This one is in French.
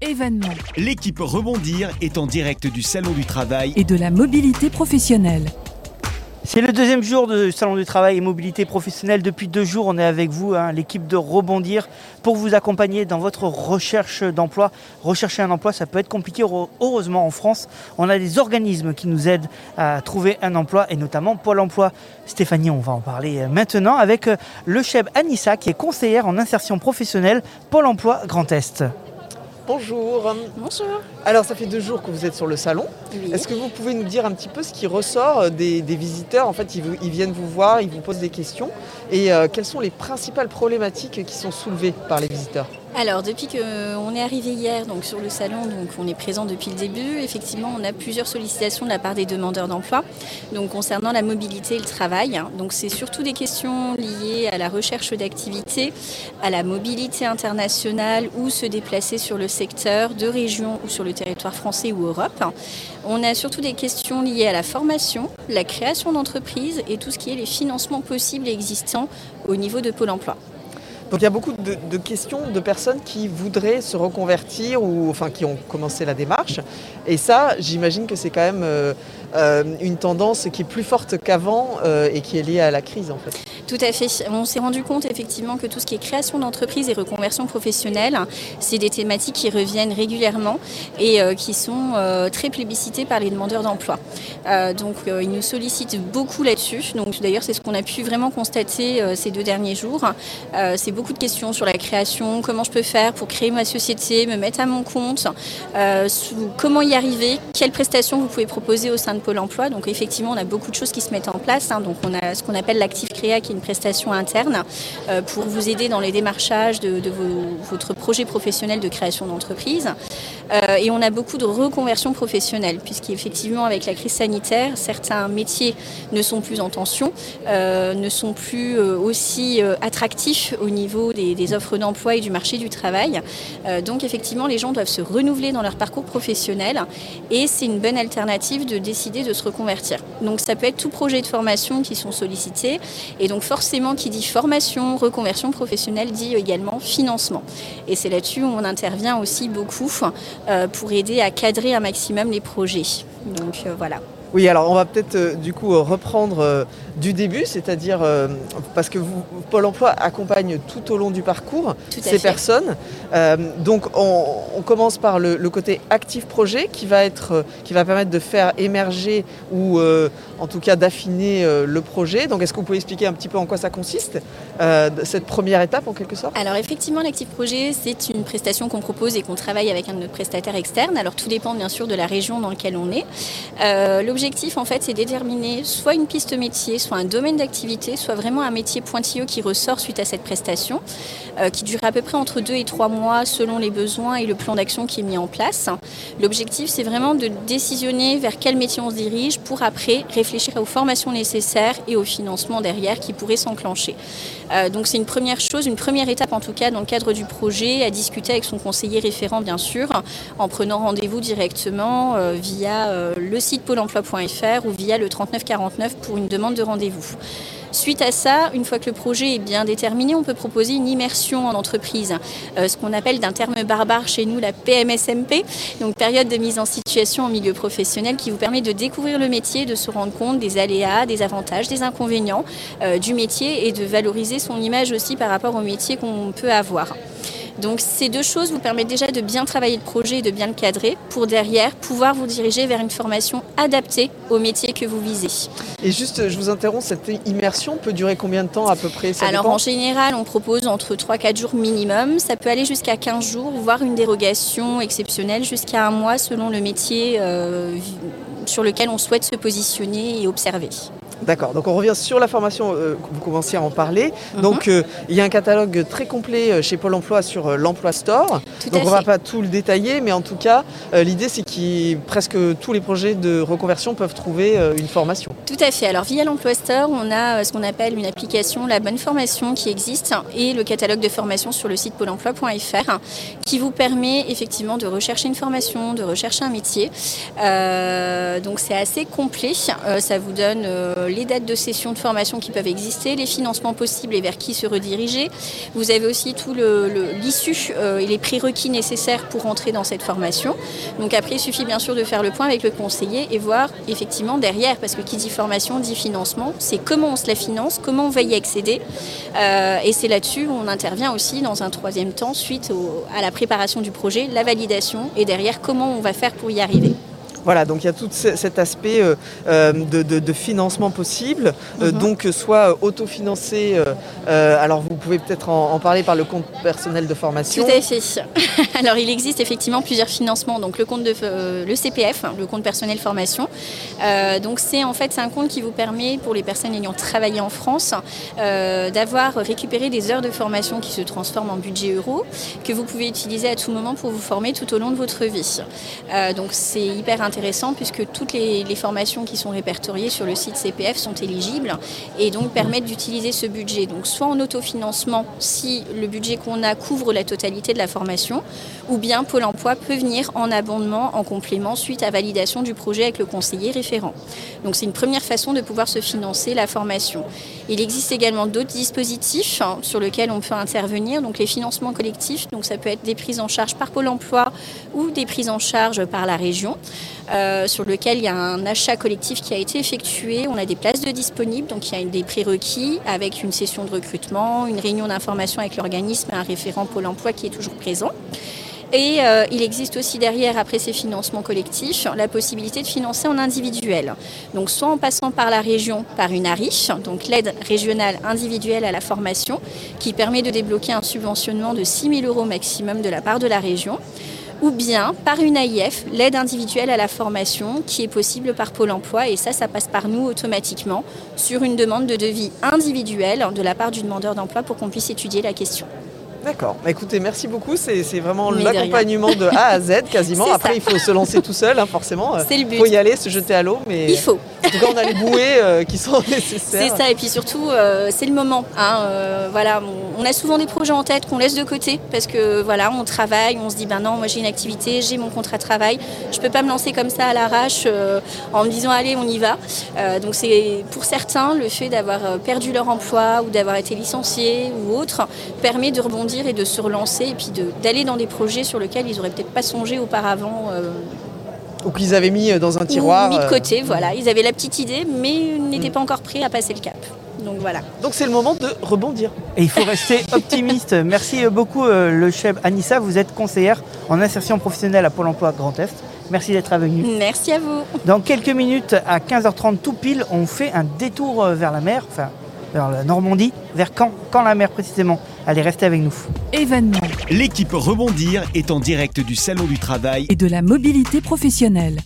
événements L'équipe Rebondir est en direct du Salon du Travail. et de la mobilité professionnelle. C'est le deuxième jour du Salon du Travail et Mobilité Professionnelle. Depuis deux jours, on est avec vous, hein, l'équipe de Rebondir, pour vous accompagner dans votre recherche d'emploi. Rechercher un emploi, ça peut être compliqué. Heure- Heureusement, en France, on a des organismes qui nous aident à trouver un emploi, et notamment Pôle emploi. Stéphanie, on va en parler euh, maintenant avec euh, le chef Anissa, qui est conseillère en insertion professionnelle Pôle emploi Grand Est. Bonjour. Bonjour. Alors, ça fait deux jours que vous êtes sur le salon. Oui. Est-ce que vous pouvez nous dire un petit peu ce qui ressort des, des visiteurs? En fait, ils viennent vous voir, ils vous posent des questions. Et euh, quelles sont les principales problématiques qui sont soulevées par les visiteurs? Alors depuis qu'on est arrivé hier donc sur le salon, donc on est présent depuis le début, effectivement on a plusieurs sollicitations de la part des demandeurs d'emploi concernant la mobilité et le travail. Donc c'est surtout des questions liées à la recherche d'activités, à la mobilité internationale ou se déplacer sur le secteur de région ou sur le territoire français ou Europe. On a surtout des questions liées à la formation, la création d'entreprises et tout ce qui est les financements possibles et existants au niveau de Pôle emploi. Donc, il y a beaucoup de, questions de personnes qui voudraient se reconvertir ou enfin qui ont commencé la démarche. Et ça, j'imagine que c'est quand même euh, euh, une tendance qui est plus forte qu'avant euh, et qui est liée à la crise en fait. Tout à fait. On s'est rendu compte effectivement que tout ce qui est création d'entreprise et reconversion professionnelle, c'est des thématiques qui reviennent régulièrement et euh, qui sont euh, très plébiscitées par les demandeurs d'emploi. Euh, donc ils nous sollicitent beaucoup là-dessus. Donc d'ailleurs c'est ce qu'on a pu vraiment constater ces deux derniers jours. C'est beaucoup de questions sur la création, comment je peux faire pour créer ma société, me mettre à mon compte, comment y arriver, quelles prestations vous pouvez proposer au sein de Pôle Emploi. Donc effectivement, on a beaucoup de choses qui se mettent en place. hein. Donc on a ce qu'on appelle l'actif créa, qui est une prestation interne euh, pour vous aider dans les démarchages de, votre projet professionnel de création d'entreprise. Euh, et on a beaucoup de reconversion professionnelle, puisqu'effectivement, avec la crise sanitaire, certains métiers ne sont plus en tension, euh, ne sont plus euh, aussi attractifs au niveau des, des offres d'emploi et du marché du travail. Donc effectivement, les gens doivent se renouveler dans leur parcours professionnel et c'est une bonne alternative de décider de se reconvertir. Donc ça peut être tout projet de formation qui sont sollicités et donc forcément qui dit formation, reconversion professionnelle dit également financement. Et c'est là-dessus où on intervient aussi beaucoup pour aider à cadrer un maximum les projets. Donc euh, voilà. Oui, alors on va peut-être euh, du coup euh, reprendre euh, du début, c'est-à-dire euh, parce que vous, Pôle Emploi accompagne tout au long du parcours ces fait. personnes. Donc on, on commence par le, le côté actif projet qui va être, qui va permettre de faire émerger ou en tout cas d'affiner le projet. Donc est-ce que vous pouvez expliquer un petit peu en quoi ça consiste cette première étape en quelque sorte? Alors effectivement, l'Active Projet, c'est une prestation qu'on propose et qu'on travaille avec un de nos prestataires externes. Alors tout dépend bien sûr de la région dans laquelle on est. L'objectif en fait, c'est déterminer soit une piste métier, soit un domaine d'activité, soit vraiment un métier pointilleux qui ressort suite à cette prestation, euh, qui dure à peu près entre deux et trois mois selon les besoins et le plan d'action qui est mis en place. L'objectif, c'est vraiment de décisionner vers quel métier on se dirige pour après réfléchir aux formations nécessaires et au financement derrière qui pourrait s'enclencher. Euh, donc c'est une première chose, une première étape en tout cas dans le cadre du projet, à discuter avec son conseiller référent bien sûr, en prenant rendez-vous directement euh, via le site pôle ou via le 3949 pour une demande de rendez-vous. Suite à ça, une fois que le projet est bien déterminé, on peut proposer une immersion en entreprise, euh, ce qu'on appelle d'un terme barbare chez nous la PMSMP, donc période de mise en situation en milieu professionnel qui vous permet de découvrir le métier, de se rendre compte des aléas, des avantages, des inconvénients euh, du métier et de valoriser son image aussi par rapport au métier qu'on peut avoir. Donc ces deux choses vous permettent déjà de bien travailler le projet et de bien le cadrer pour derrière pouvoir vous diriger vers une formation adaptée au métier que vous visez. Et juste, je vous interromps, cette immersion peut durer combien de temps à peu près? Ça Alors en général, on propose entre 3-4 jours minimum. Ça peut aller jusqu'à 15 jours, voire une dérogation exceptionnelle jusqu'à un mois selon le métier euh, sur lequel on souhaite se positionner et observer. D'accord, donc on revient sur la formation, euh, vous commenciez à en parler. Mhm. Donc euh, il y a un catalogue très complet euh, chez Pôle Emploi sur euh, l'Emploi Store. Tout donc on ne va pas tout le détailler, mais en tout cas, l'idée c'est que presque tous les projets de reconversion peuvent trouver une formation. Tout à fait. Alors via l'Emploi Store, on a ce qu'on appelle une application La Bonne Formation qui existe et le catalogue de formation sur le site pôle emploi.fr qui vous permet effectivement de rechercher une formation, de rechercher un métier. Donc c'est assez complet. Ça vous donne les dates de session de formation qui peuvent exister, les financements possibles et vers qui se rediriger. Vous avez aussi tout l'issue et les prérequis nécessaires pour entrer dans cette formation. Donc après, il suffit bien sûr de faire le point avec le conseiller et voir effectivement derrière, parce que qui dit formation dit financement, c'est comment on se la finance, comment on va y accéder. et c'est là-dessus où on intervient aussi dans un troisième temps suite à la préparation du projet, la validation et derrière comment on va faire pour y arriver. Voilà, donc il y a tout cet aspect euh, euh, de, financement possible, euh, mhm. donc soit autofinancé, alors vous pouvez peut-être en, parler par le compte personnel de formation. Tout à fait. Alors il existe effectivement plusieurs financements, donc le compte de le CPF, le compte personnel formation. donc c'est en fait c'est un compte qui vous permet pour les personnes ayant travaillé en France d'avoir récupéré des heures de formation qui se transforment en budget euro que vous pouvez utiliser à tout moment pour vous former tout au long de votre vie. donc c'est hyper intéressant intéressant puisque toutes les, formations qui sont répertoriées sur le site CPF sont éligibles et donc permettent d'utiliser ce budget. Donc soit en autofinancement si le budget qu'on a couvre la totalité de la formation, ou bien Pôle Emploi peut venir en abondement, en complément, suite à validation du projet avec le conseiller référent. Donc c'est une première façon de pouvoir se financer la formation. Il existe également d'autres dispositifs hein, sur lesquels on peut intervenir, donc les financements collectifs, donc ça peut être des prises en charge par Pôle Emploi ou des prises en charge par la région. Euh, sur lequel il y a un achat collectif qui a été effectué. On a des places de disponibles, donc il y a des prérequis avec une session de recrutement, une réunion d'information avec l'organisme un référent Pôle emploi qui est toujours présent. Et euh, il existe aussi derrière, après ces financements collectifs, la possibilité de financer en individuel. Donc soit en passant par la région, par une ARIF, donc l'aide régionale individuelle à la formation, qui permet de débloquer un subventionnement de 6 000 euros maximum de la part de la région ou bien par une AIF, l'aide individuelle à la formation, qui est possible par Pôle Emploi. Et ça, ça passe par nous automatiquement sur une demande de devis individuelle de la part du demandeur d'emploi pour qu'on puisse étudier la question. D'accord. Bah, écoutez, merci beaucoup. C'est vraiment l'accompagnement de, A à Z quasiment. Après, il faut se lancer tout seul, hein, forcément. C'est le but. Il faut y aller, se jeter à l'eau. Mais il faut. En tout cas, on a les bouées euh, qui sont nécessaires. C'est ça. Et puis surtout, euh, c'est le moment. Hein, euh, voilà, on, a souvent des projets en tête qu'on laisse de côté parce que voilà, on travaille, on se dit ben non, moi j'ai une activité, j'ai mon contrat de travail, je peux pas me lancer comme ça à l'arrache en me disant allez, on y va. donc c'est pour certains le fait d'avoir perdu leur emploi ou d'avoir été licencié ou autre permet de rebondir et de se relancer et puis d'aller dans des projets sur lesquels ils n'auraient peut-être pas songé auparavant. Euh, ou qu'ils avaient mis euh, dans un tiroir. Ou mis de euh, côté, voilà. Ils avaient la petite idée, mais n'étaient pas encore prêts à passer le cap. Donc voilà. Donc c'est le moment de rebondir. Et il faut rester optimiste. Merci beaucoup, le chef Anissa. Vous êtes conseillère en insertion professionnelle à Pôle emploi Grand Est. Merci d'être venu. Merci à vous. Dans quelques minutes, à 15h30 tout pile, on fait un détour vers la mer, enfin vers la Normandie, vers quand Quand la mer précisément? Allez, restez avec nous. Événement. L'équipe Rebondir est en direct du Salon du Travail et de la mobilité professionnelle.